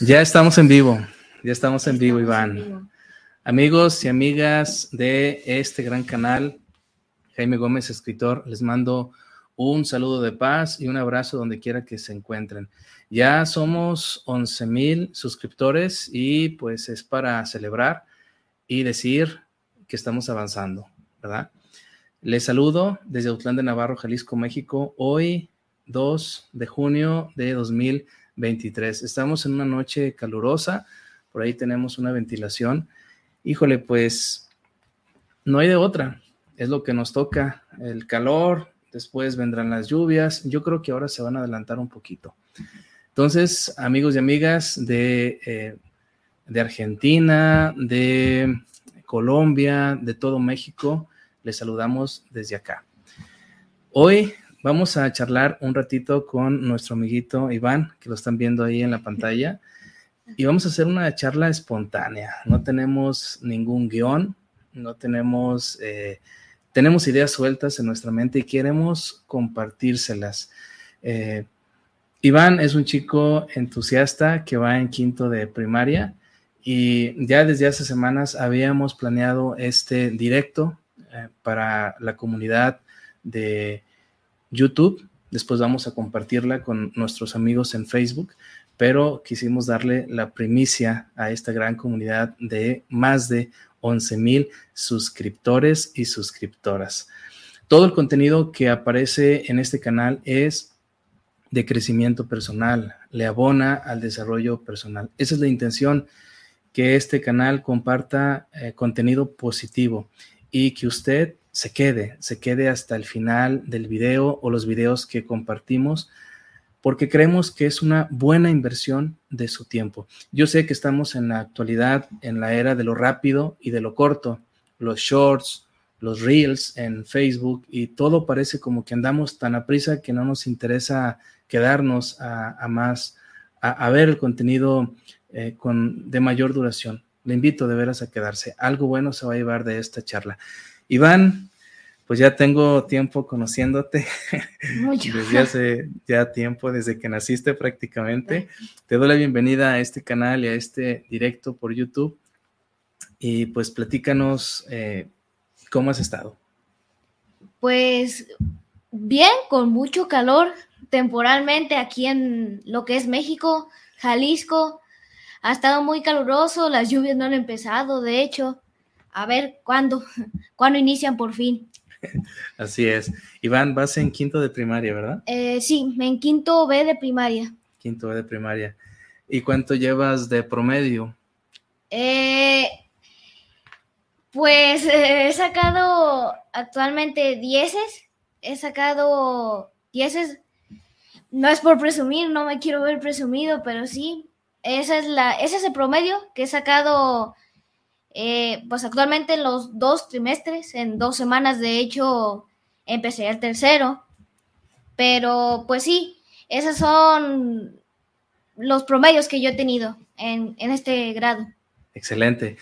Ya estamos en vivo, ya estamos en vivo, Iván. Amigos y amigas de este gran canal, Jaime Gómez, escritor, les mando un saludo de paz y un abrazo donde quiera que se encuentren. Ya somos 11 mil suscriptores y pues es para celebrar y decir que estamos avanzando, ¿verdad? Les saludo desde Autlán de Navarro, Jalisco, México, hoy 2 de junio de 2020 23. Estamos en una noche calurosa, por ahí tenemos una ventilación. Híjole, pues no hay de otra, es lo que nos toca, el calor, después vendrán las lluvias, yo creo que ahora se van a adelantar un poquito. Entonces, amigos y amigas de, eh, de Argentina, de Colombia, de todo México, les saludamos desde acá. Hoy Vamos a charlar un ratito con nuestro amiguito Iván, que lo están viendo ahí en la pantalla, y vamos a hacer una charla espontánea. No tenemos ningún guion, no tenemos, eh, tenemos ideas sueltas en nuestra mente y queremos compartírselas. Eh, Iván es un chico entusiasta que va en quinto de primaria y ya desde hace semanas habíamos planeado este directo eh, para la comunidad de YouTube. Después vamos a compartirla con nuestros amigos en Facebook, pero quisimos darle la primicia a esta gran comunidad de más de 11 mil suscriptores y suscriptoras. Todo el contenido que aparece en este canal es de crecimiento personal, le abona al desarrollo personal. Esa es la intención, que este canal comparta eh, contenido positivo y que usted se quede, se quede hasta el final del video o los videos que compartimos, porque creemos que es una buena inversión de su tiempo. Yo sé que estamos en la actualidad, en la era de lo rápido y de lo corto, los shorts, los reels en Facebook y todo parece como que andamos tan a prisa que no nos interesa quedarnos a, más, a, ver el contenido eh, con, de mayor duración. Le invito de veras a quedarse. Algo bueno se va a llevar de esta charla. Iván, pues ya tengo tiempo conociéndote, desde hace ya tiempo, desde que naciste prácticamente. Te doy la bienvenida a este canal y a este directo por YouTube. Y pues platícanos eh, cómo has estado. Pues bien, con mucho calor temporalmente aquí en lo que es México, Jalisco. Ha estado muy caluroso, las lluvias no han empezado, de hecho a ver cuándo, cuándo inician por fin. Así es. Iván, vas en quinto de primaria, ¿verdad? Eh, sí, en quinto B de primaria. Quinto B de primaria. ¿Y cuánto llevas de promedio? Eh, pues eh, he sacado actualmente dieces. He sacado dieces. No es por presumir, no me quiero ver presumido, pero sí. Esa es la, ese es el promedio que he sacado eh, pues actualmente en los dos trimestres, en dos semanas de hecho empecé el tercero, pero pues sí, esos son los promedios que yo he tenido en, este grado. Excelente.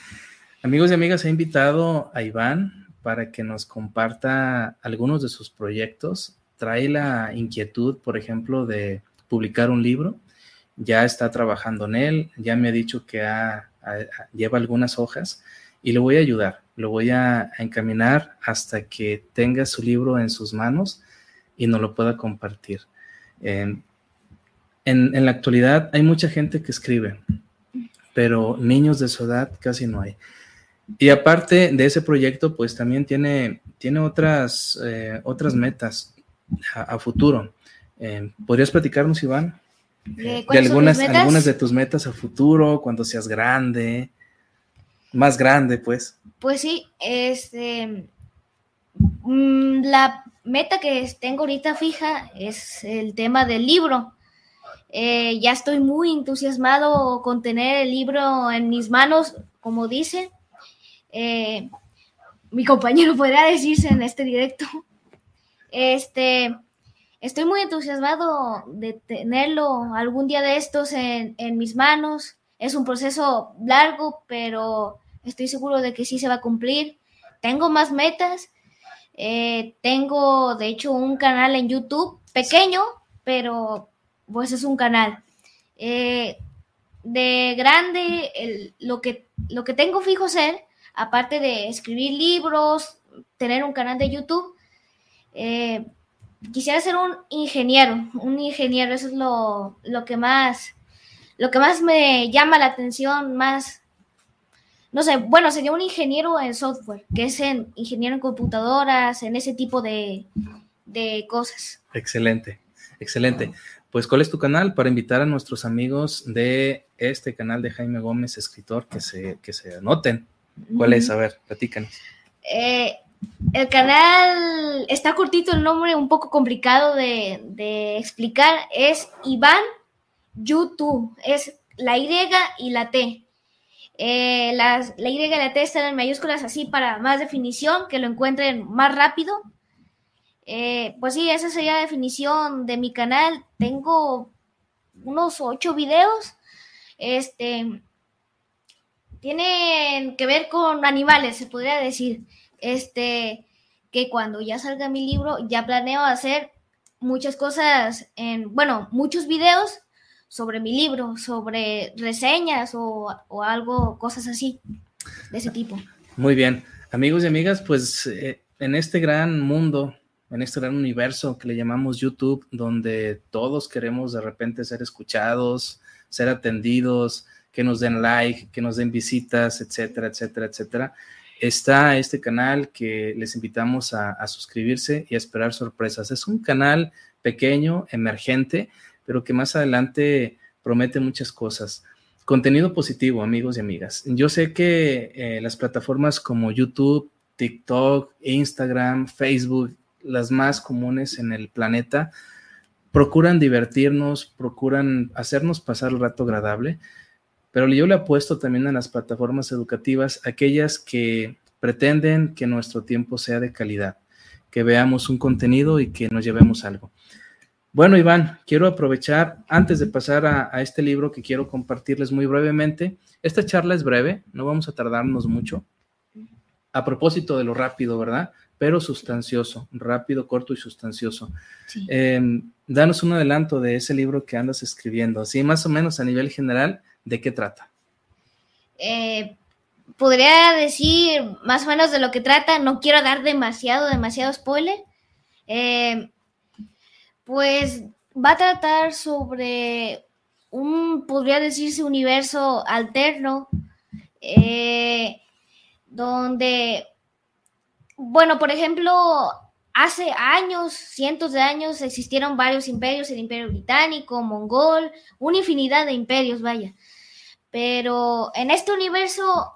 Amigos y amigas, he invitado a Iván para que nos comparta algunos de sus proyectos. Trae la inquietud, por ejemplo, de publicar un libro. Ya está trabajando en él, ya me ha dicho que ha lleva algunas hojas y lo voy a ayudar, lo voy a, encaminar hasta que tenga su libro en sus manos y nos lo pueda compartir. en, en, la actualidad hay mucha gente que escribe, pero niños de su edad casi no hay. Y aparte de ese proyecto, pues también tiene, tiene otras, eh, otras metas a, futuro. Eh, ¿Podrías platicarnos, Iván? De algunas, algunas de tus metas a futuro, cuando seas grande, más grande, pues. Pues sí, este, mm, la meta que tengo ahorita fija es el tema del libro. Eh, ya estoy muy entusiasmado con tener el libro en mis manos, como dice. Eh, mi compañero podría decirse en este directo. Este, estoy muy entusiasmado de tenerlo algún día de estos en, mis manos. Es un proceso largo, pero estoy seguro de que sí se va a cumplir. Tengo más metas. Eh, tengo, de hecho, un canal en YouTube pequeño, pero pues es un canal. Eh, de grande, lo, que, lo que tengo fijo ser, aparte de escribir libros, tener un canal de YouTube, eh, quisiera ser un ingeniero, un ingeniero, eso es lo, lo, que más, lo que más me llama la atención, más no sé, bueno, sería un ingeniero en software, que es en ingeniero en computadoras, en ese tipo de, cosas. Excelente, excelente. Pues, ¿cuál es tu canal? Para invitar a nuestros amigos de este canal de Jaime Gómez, escritor, que se, que se anoten. ¿Cuál es? A ver, platícanos. Eh, el canal está cortito el nombre, un poco complicado de, explicar. Es Iván YouTube. Es la Y y la T. Eh, la Y y la T están en mayúsculas así para más definición, que lo encuentren más rápido. Eh, pues sí, esa sería la definición de mi canal. Tengo unos ocho videos. Este tienen que ver con animales, se podría decir. Este que cuando ya salga mi libro, ya planeo hacer muchas cosas en, bueno, muchos videos sobre mi libro, sobre reseñas o, algo, cosas así, de ese tipo. Muy bien, amigos y amigas, pues eh, en este gran mundo, en este gran universo que le llamamos YouTube, donde todos queremos de repente ser escuchados, ser atendidos, que nos den like, que nos den visitas, etcétera, etcétera, etcétera. Está este canal que les invitamos a, suscribirse y a esperar sorpresas. Es un canal pequeño, emergente, pero que más adelante promete muchas cosas. Contenido positivo, amigos y amigas. Yo sé que eh, las plataformas como YouTube, TikTok, Instagram, Facebook, las más comunes en el planeta, procuran divertirnos, procuran hacernos pasar el rato agradable, pero yo le apuesto también a las plataformas educativas, aquellas que pretenden que nuestro tiempo sea de calidad, que veamos un contenido y que nos llevemos algo. Bueno, Iván, quiero aprovechar, antes de pasar a, este libro que quiero compartirles muy brevemente, esta charla es breve, no vamos a tardarnos mucho. A propósito de lo rápido, ¿verdad? Pero sustancioso, rápido, corto y sustancioso. Em, danos un adelanto de ese libro que andas escribiendo, así más o menos a nivel general, ¿de qué trata? Eh, podría decir más o menos de lo que trata, no quiero dar demasiado, demasiado spoiler. Eh, pues va a tratar sobre un, podría decirse, universo alterno, eh, donde, bueno, por ejemplo, hace años, cientos de años, existieron varios imperios, el imperio británico, mongol, una infinidad de imperios, vaya. Pero en este universo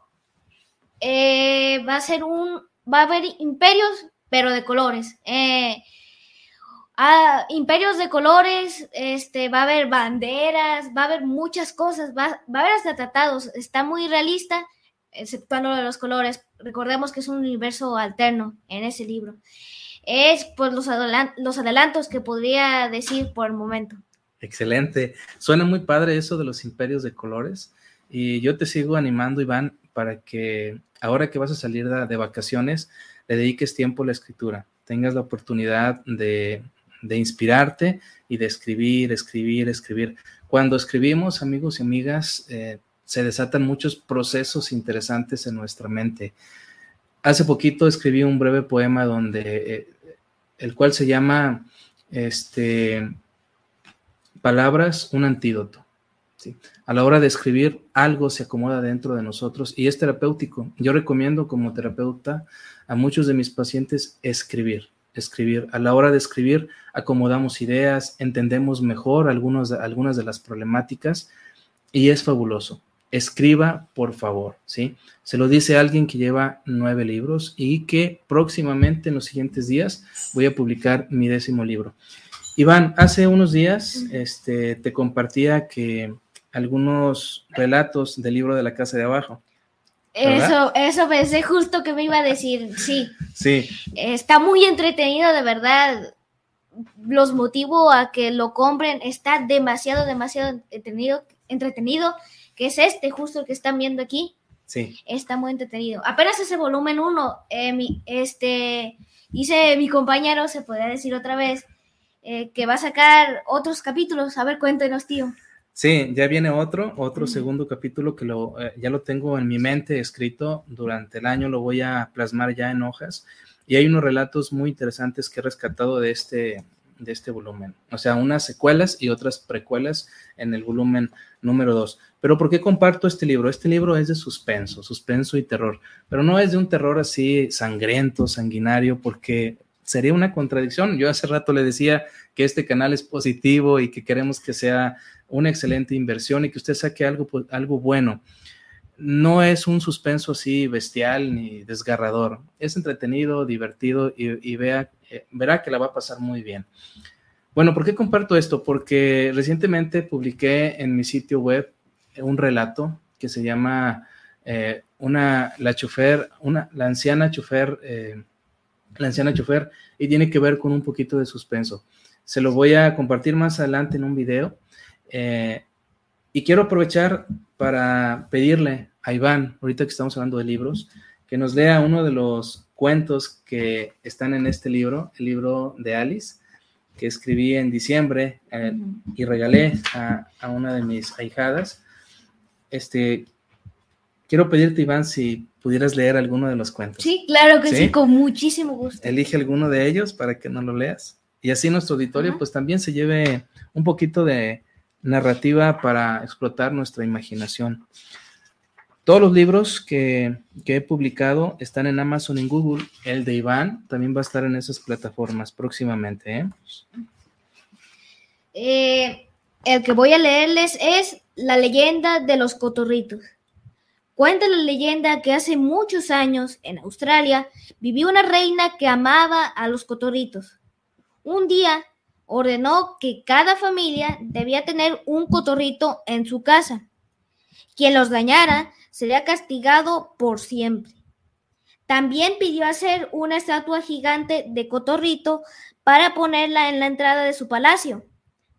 eh, va a ser un, va a haber imperios, pero de colores. Eh, imperios de colores, este, va a haber banderas, va a haber muchas cosas, va, a haber hasta tratados. Está muy realista, exceptuando lo de los colores. Recordemos que es un universo alterno en ese libro. Es pues los, los adelantos que podría decir por el momento. Excelente. Suena muy padre eso de los imperios de colores. Y yo te sigo animando, Iván, para que ahora que vas a salir de vacaciones, le dediques tiempo a la escritura. Tengas la oportunidad de inspirarte y de escribir, escribir, escribir. Cuando escribimos, amigos y amigas, eh, se desatan muchos procesos interesantes en nuestra mente. Hace poquito escribí un breve poema donde, eh, el cual se llama este, Palabras, un antídoto. A la hora de escribir, algo se acomoda dentro de nosotros y es terapéutico. Yo recomiendo como terapeuta a muchos de mis pacientes escribir escribir. A la hora de escribir, acomodamos ideas, entendemos mejor algunos, algunas de las problemáticas y es fabuloso. escriba, por favor, ¿sí? Se lo dice alguien que lleva nueve libros y que próximamente en los siguientes días voy a publicar mi décimo libro. Iván, hace unos días este, te compartía que algunos relatos del libro de la casa de abajo. Eso, eso pensé justo que me iba a decir, sí. Sí. Está muy entretenido, de verdad. Los motivo a que lo compren. Está demasiado, demasiado entretenido, entretenido que es este, justo el que están viendo aquí. Sí. Está muy entretenido. Apenas ese volumen 1, eh, este, hice mi compañero, se podría decir otra vez, eh, que va a sacar otros capítulos. A ver, cuéntenos, tío. Sí, ya viene otro, otro segundo capítulo que lo, eh, ya lo tengo en mi mente escrito durante el año, lo voy a plasmar ya en hojas. Y hay unos relatos muy interesantes que he rescatado de este, de este volumen. O sea, unas secuelas y otras precuelas en el volumen número 2. Pero ¿por qué comparto este libro? Este libro es de suspenso, suspenso y terror, pero no es de un terror así sangriento, sanguinario, porque sería una contradicción. Yo hace rato le decía que este canal es positivo y que queremos que sea una excelente inversión y que usted saque algo, algo bueno. No es un suspenso así bestial ni desgarrador. Es entretenido, divertido y, vea, eh, verá que la va a pasar muy bien. Bueno, ¿por qué comparto esto? Porque recientemente publiqué en mi sitio web un relato que se llama eh, una, la chofer, una, la anciana chofer, eh, la anciana chofer, y tiene que ver con un poquito de suspenso. Se lo voy a compartir más adelante en un video. Eh, y quiero aprovechar para pedirle a Iván, ahorita que estamos hablando de libros, que nos lea uno de los cuentos que están en este libro, el libro de Alice que escribí en diciembre eh, y regalé a, una de mis ahijadas. Este, quiero pedirte, Iván, si pudieras leer alguno de los cuentos. Sí, claro que sí, con muchísimo gusto. Elige alguno de ellos para que no lo leas. Y así nuestro auditorio pues también se lleve un poquito de narrativa para explotar nuestra imaginación. Todos los libros que, he publicado están en Amazon en Google. El de Iván también va a estar en esas plataformas próximamente. ¿eh? Eh, el que voy a leerles es La leyenda de los cotorritos. Cuenta la leyenda que hace muchos años, en Australia, vivió una reina que amaba a los cotorritos. Un día ordenó que cada familia debía tener un cotorrito en su casa. Quien los dañara sería castigado por siempre. También pidió hacer una estatua gigante de Cotorrito para ponerla en la entrada de su palacio.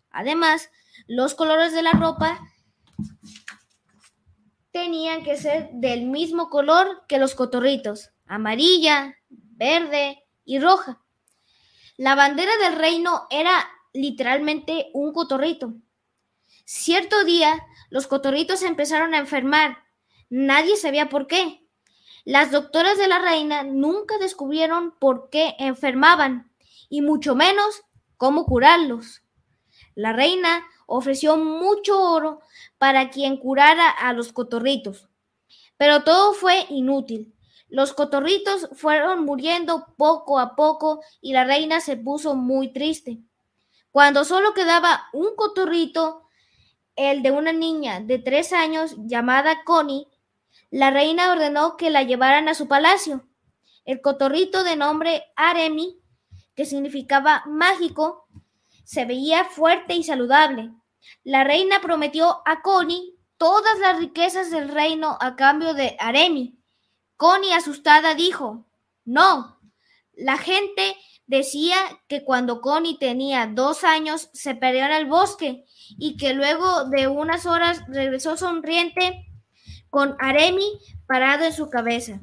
Además, los colores de la ropa tenían que ser del mismo color que los cotorritos, amarilla, verde y roja. La bandera del reino era literalmente un cotorrito. Cierto día, los cotorritos empezaron a enfermar Nadie sabía por qué. Las doctoras de la reina nunca descubrieron por qué enfermaban y mucho menos cómo curarlos. La reina ofreció mucho oro para quien curara a los cotorritos, pero todo fue inútil. Los cotorritos fueron muriendo poco a poco y la reina se puso muy triste. Cuando solo quedaba un cotorrito, el de una niña de tres años llamada Connie, la reina ordenó que la llevaran a su palacio. El cotorrito de nombre Aremi, que significaba mágico, se veía fuerte y saludable. La reina prometió a Connie todas las riquezas del reino a cambio de Aremi. Connie, asustada, dijo, no. La gente decía que cuando Connie tenía dos años se perdió en el bosque y que luego de unas horas regresó sonriente con Aremi parado en su cabeza.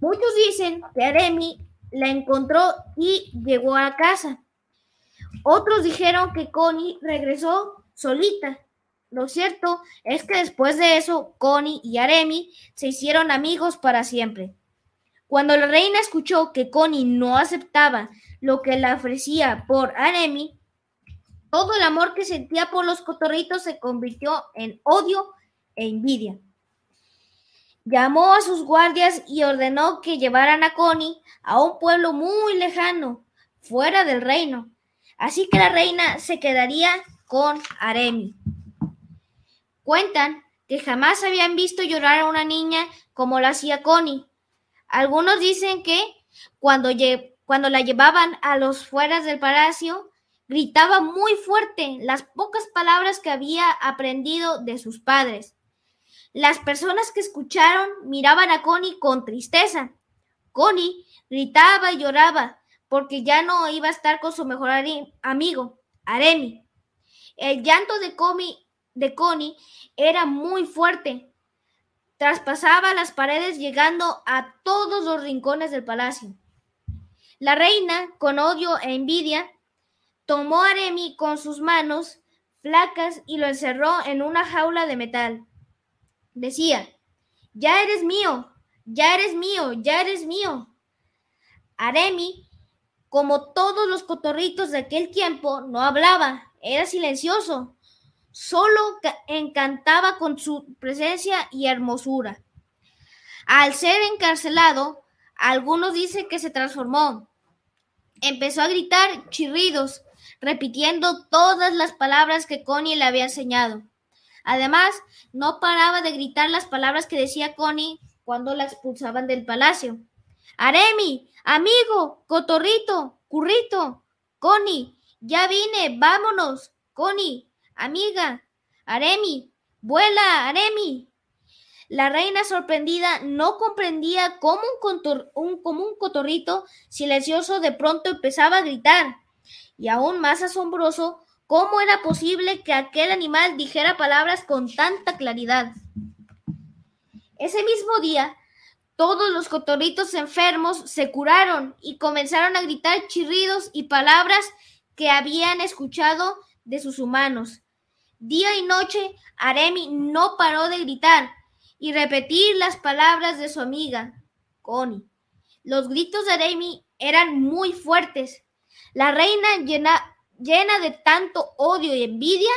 Muchos dicen que Aremi la encontró y llegó a casa. Otros dijeron que Connie regresó solita. Lo cierto es que después de eso, Connie y Aremi se hicieron amigos para siempre. Cuando la reina escuchó que Connie no aceptaba lo que le ofrecía por Aremi, todo el amor que sentía por los cotorritos se convirtió en odio e envidia. Llamó a sus guardias y ordenó que llevaran a Connie a un pueblo muy lejano, fuera del reino. Así que la reina se quedaría con Aremi. Cuentan que jamás habían visto llorar a una niña como lo hacía Connie. Algunos dicen que cuando, cuando la llevaban a los fueras del palacio, gritaba muy fuerte las pocas palabras que había aprendido de sus padres. Las personas que escucharon miraban a Connie con tristeza. Connie gritaba y lloraba porque ya no iba a estar con su mejor amigo, Aremi. El llanto de, de Connie era muy fuerte. Traspasaba las paredes llegando a todos los rincones del palacio. La reina, con odio e envidia, tomó a Aremi con sus manos flacas y lo encerró en una jaula de metal. Decía, ya eres mío, ya eres mío, ya eres mío. Aremi, como todos los cotorritos de aquel tiempo, no hablaba, era silencioso, solo encantaba con su presencia y hermosura. Al ser encarcelado, algunos dicen que se transformó. Empezó a gritar chirridos, repitiendo todas las palabras que Connie le había enseñado. Además, no paraba de gritar las palabras que decía Connie cuando la expulsaban del palacio. Aremi, amigo, cotorrito, currito, Connie, ya vine, vámonos, Connie, amiga, Aremi, vuela, Aremi. La reina sorprendida no comprendía cómo un, un, como un cotorrito silencioso de pronto empezaba a gritar. Y aún más asombroso, ¿Cómo era posible que aquel animal dijera palabras con tanta claridad? Ese mismo día, todos los cotorritos enfermos se curaron y comenzaron a gritar chirridos y palabras que habían escuchado de sus humanos. Día y noche, Aremi no paró de gritar y repetir las palabras de su amiga, Connie. Los gritos de Aremi eran muy fuertes. La reina llena, llena de tanto odio y envidia,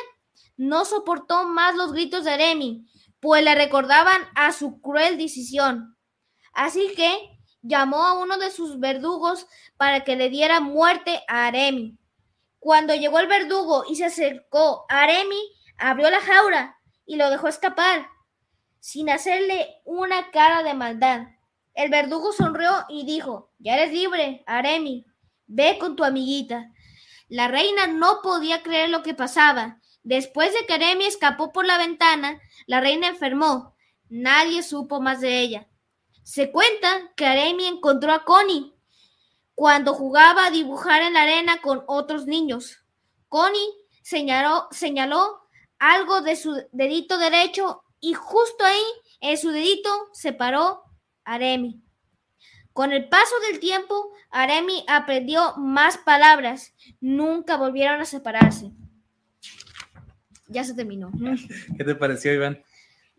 no soportó más los gritos de Aremi, pues le recordaban a su cruel decisión. Así que llamó a uno de sus verdugos para que le diera muerte a Aremi. Cuando llegó el verdugo y se acercó a Aremi, abrió la jaula y lo dejó escapar, sin hacerle una cara de maldad. El verdugo sonrió y dijo, ya eres libre, Aremi, ve con tu amiguita. La reina no podía creer lo que pasaba. Después de que Aremi escapó por la ventana, la reina enfermó. Nadie supo más de ella. Se cuenta que Aremi encontró a Connie cuando jugaba a dibujar en la arena con otros niños. Connie señaló, señaló algo de su dedito derecho y justo ahí, en su dedito, se paró Aremi. Con el paso del tiempo, Aremi aprendió más palabras. Nunca volvieron a separarse. Ya se terminó. ¿Qué te pareció, Iván?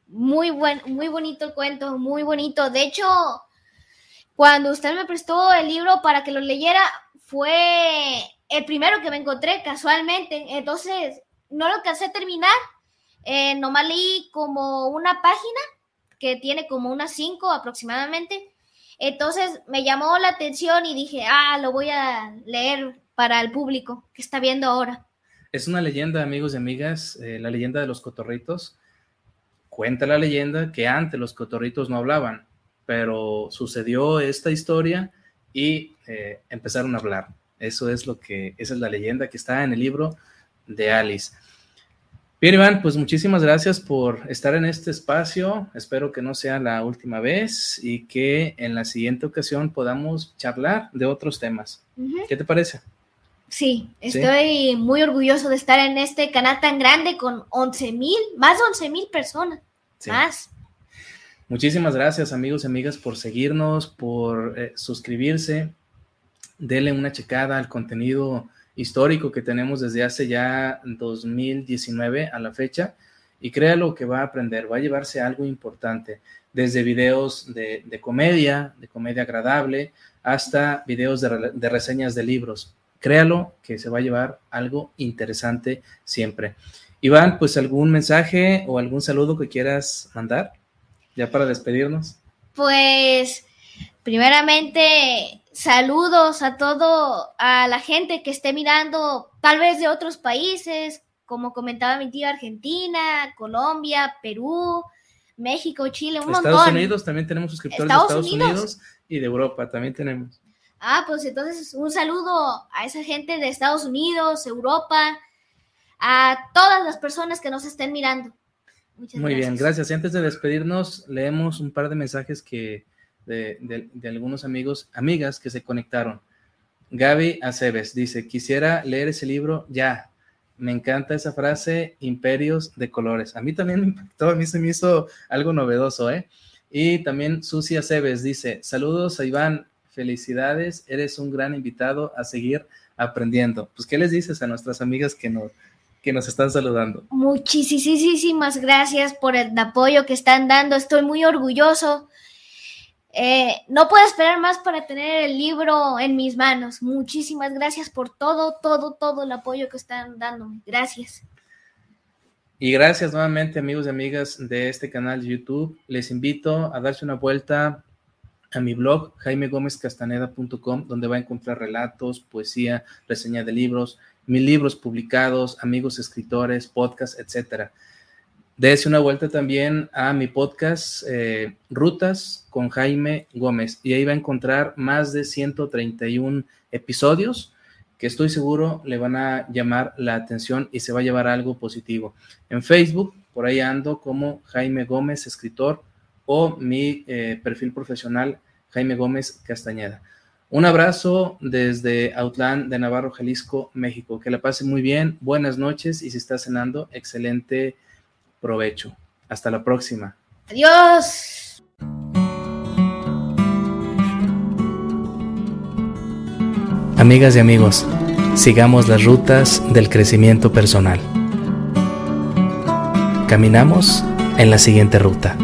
Muy buen, muy bonito el cuento, muy bonito. De hecho, cuando usted me prestó el libro para que lo leyera, fue el primero que me encontré casualmente. Entonces, no lo alcancé a terminar. Eh, nomás leí como una página que tiene como unas cinco aproximadamente entonces me llamó la atención y dije, ah, lo voy a leer para el público que está viendo ahora. Es una leyenda, amigos y amigas, eh, la leyenda de los cotorritos. Cuenta la leyenda que antes los cotorritos no hablaban, pero sucedió esta historia y eh, empezaron a hablar. Eso es lo que, esa es la leyenda que está en el libro de Alice. Bien, Iván, pues muchísimas gracias por estar en este espacio. Espero que no sea la última vez y que en la siguiente ocasión podamos charlar de otros temas. ¿Qué te parece? Sí, estoy muy orgulloso de estar en este canal tan grande con 11 mil, más de 11 mil personas. Más. Muchísimas gracias, amigos y amigas, por seguirnos, por eh, suscribirse. Denle una checada al contenido histórico que tenemos desde hace ya 2019 a la fecha y créalo que va a aprender, va a llevarse algo importante, desde videos de, comedia, de comedia agradable, hasta videos de, de, reseñas de libros. Créalo que se va a llevar algo interesante siempre. Iván, pues algún mensaje o algún saludo que quieras mandar ya para despedirnos. Pues primeramente saludos a todo, a la gente que esté mirando, tal vez de otros países, como comentaba mi tía, Argentina, Colombia, Perú, México, Chile, un Estados montón. Unidos también tenemos suscriptores de Estados Estados Unidos. Unidos y de Europa también tenemos. Ah, pues entonces un saludo a esa gente de Estados Unidos, Europa, a todas las personas que nos estén mirando. Muchas Muy gracias. bien, gracias. Y antes de despedirnos, leemos un par de mensajes que de, algunos amigos, amigas que se conectaron. Gaby Aceves dice, quisiera leer ese libro ya. Me encanta esa frase, imperios de colores. A mí también me impactó, a mí se me hizo algo novedoso, ¿eh? Y también Susi Aceves dice, saludos a Iván, felicidades, eres un gran invitado a seguir aprendiendo. Pues, ¿qué les dices a nuestras amigas que nos, que nos están saludando? Muchísimas gracias por el apoyo que están dando. Estoy muy orgulloso. Eh, no puedo esperar más para tener el libro en mis manos. Muchísimas gracias por todo, todo, todo el apoyo que están dándome. Gracias. Y gracias nuevamente amigos y amigas de este canal de YouTube. Les invito a darse una vuelta a mi blog jaimegomezcastaneda.com donde va a encontrar relatos, poesía, reseña de libros, mil libros publicados, amigos escritores, podcasts, etcétera. Dese una vuelta también a mi podcast eh, Rutas con Jaime Gómez y ahí va a encontrar más de 131 episodios que estoy seguro le van a llamar la atención y se va a llevar algo positivo. En Facebook, por ahí ando como Jaime Gómez, escritor, o mi eh, perfil profesional, Jaime Gómez Castañeda. Un abrazo desde Autlán de Navarro, Jalisco, México. Que la pase muy bien, buenas noches y si está cenando, excelente provecho. Hasta la próxima. Adiós. Amigas y amigos, sigamos las rutas del crecimiento personal. Caminamos en la siguiente ruta.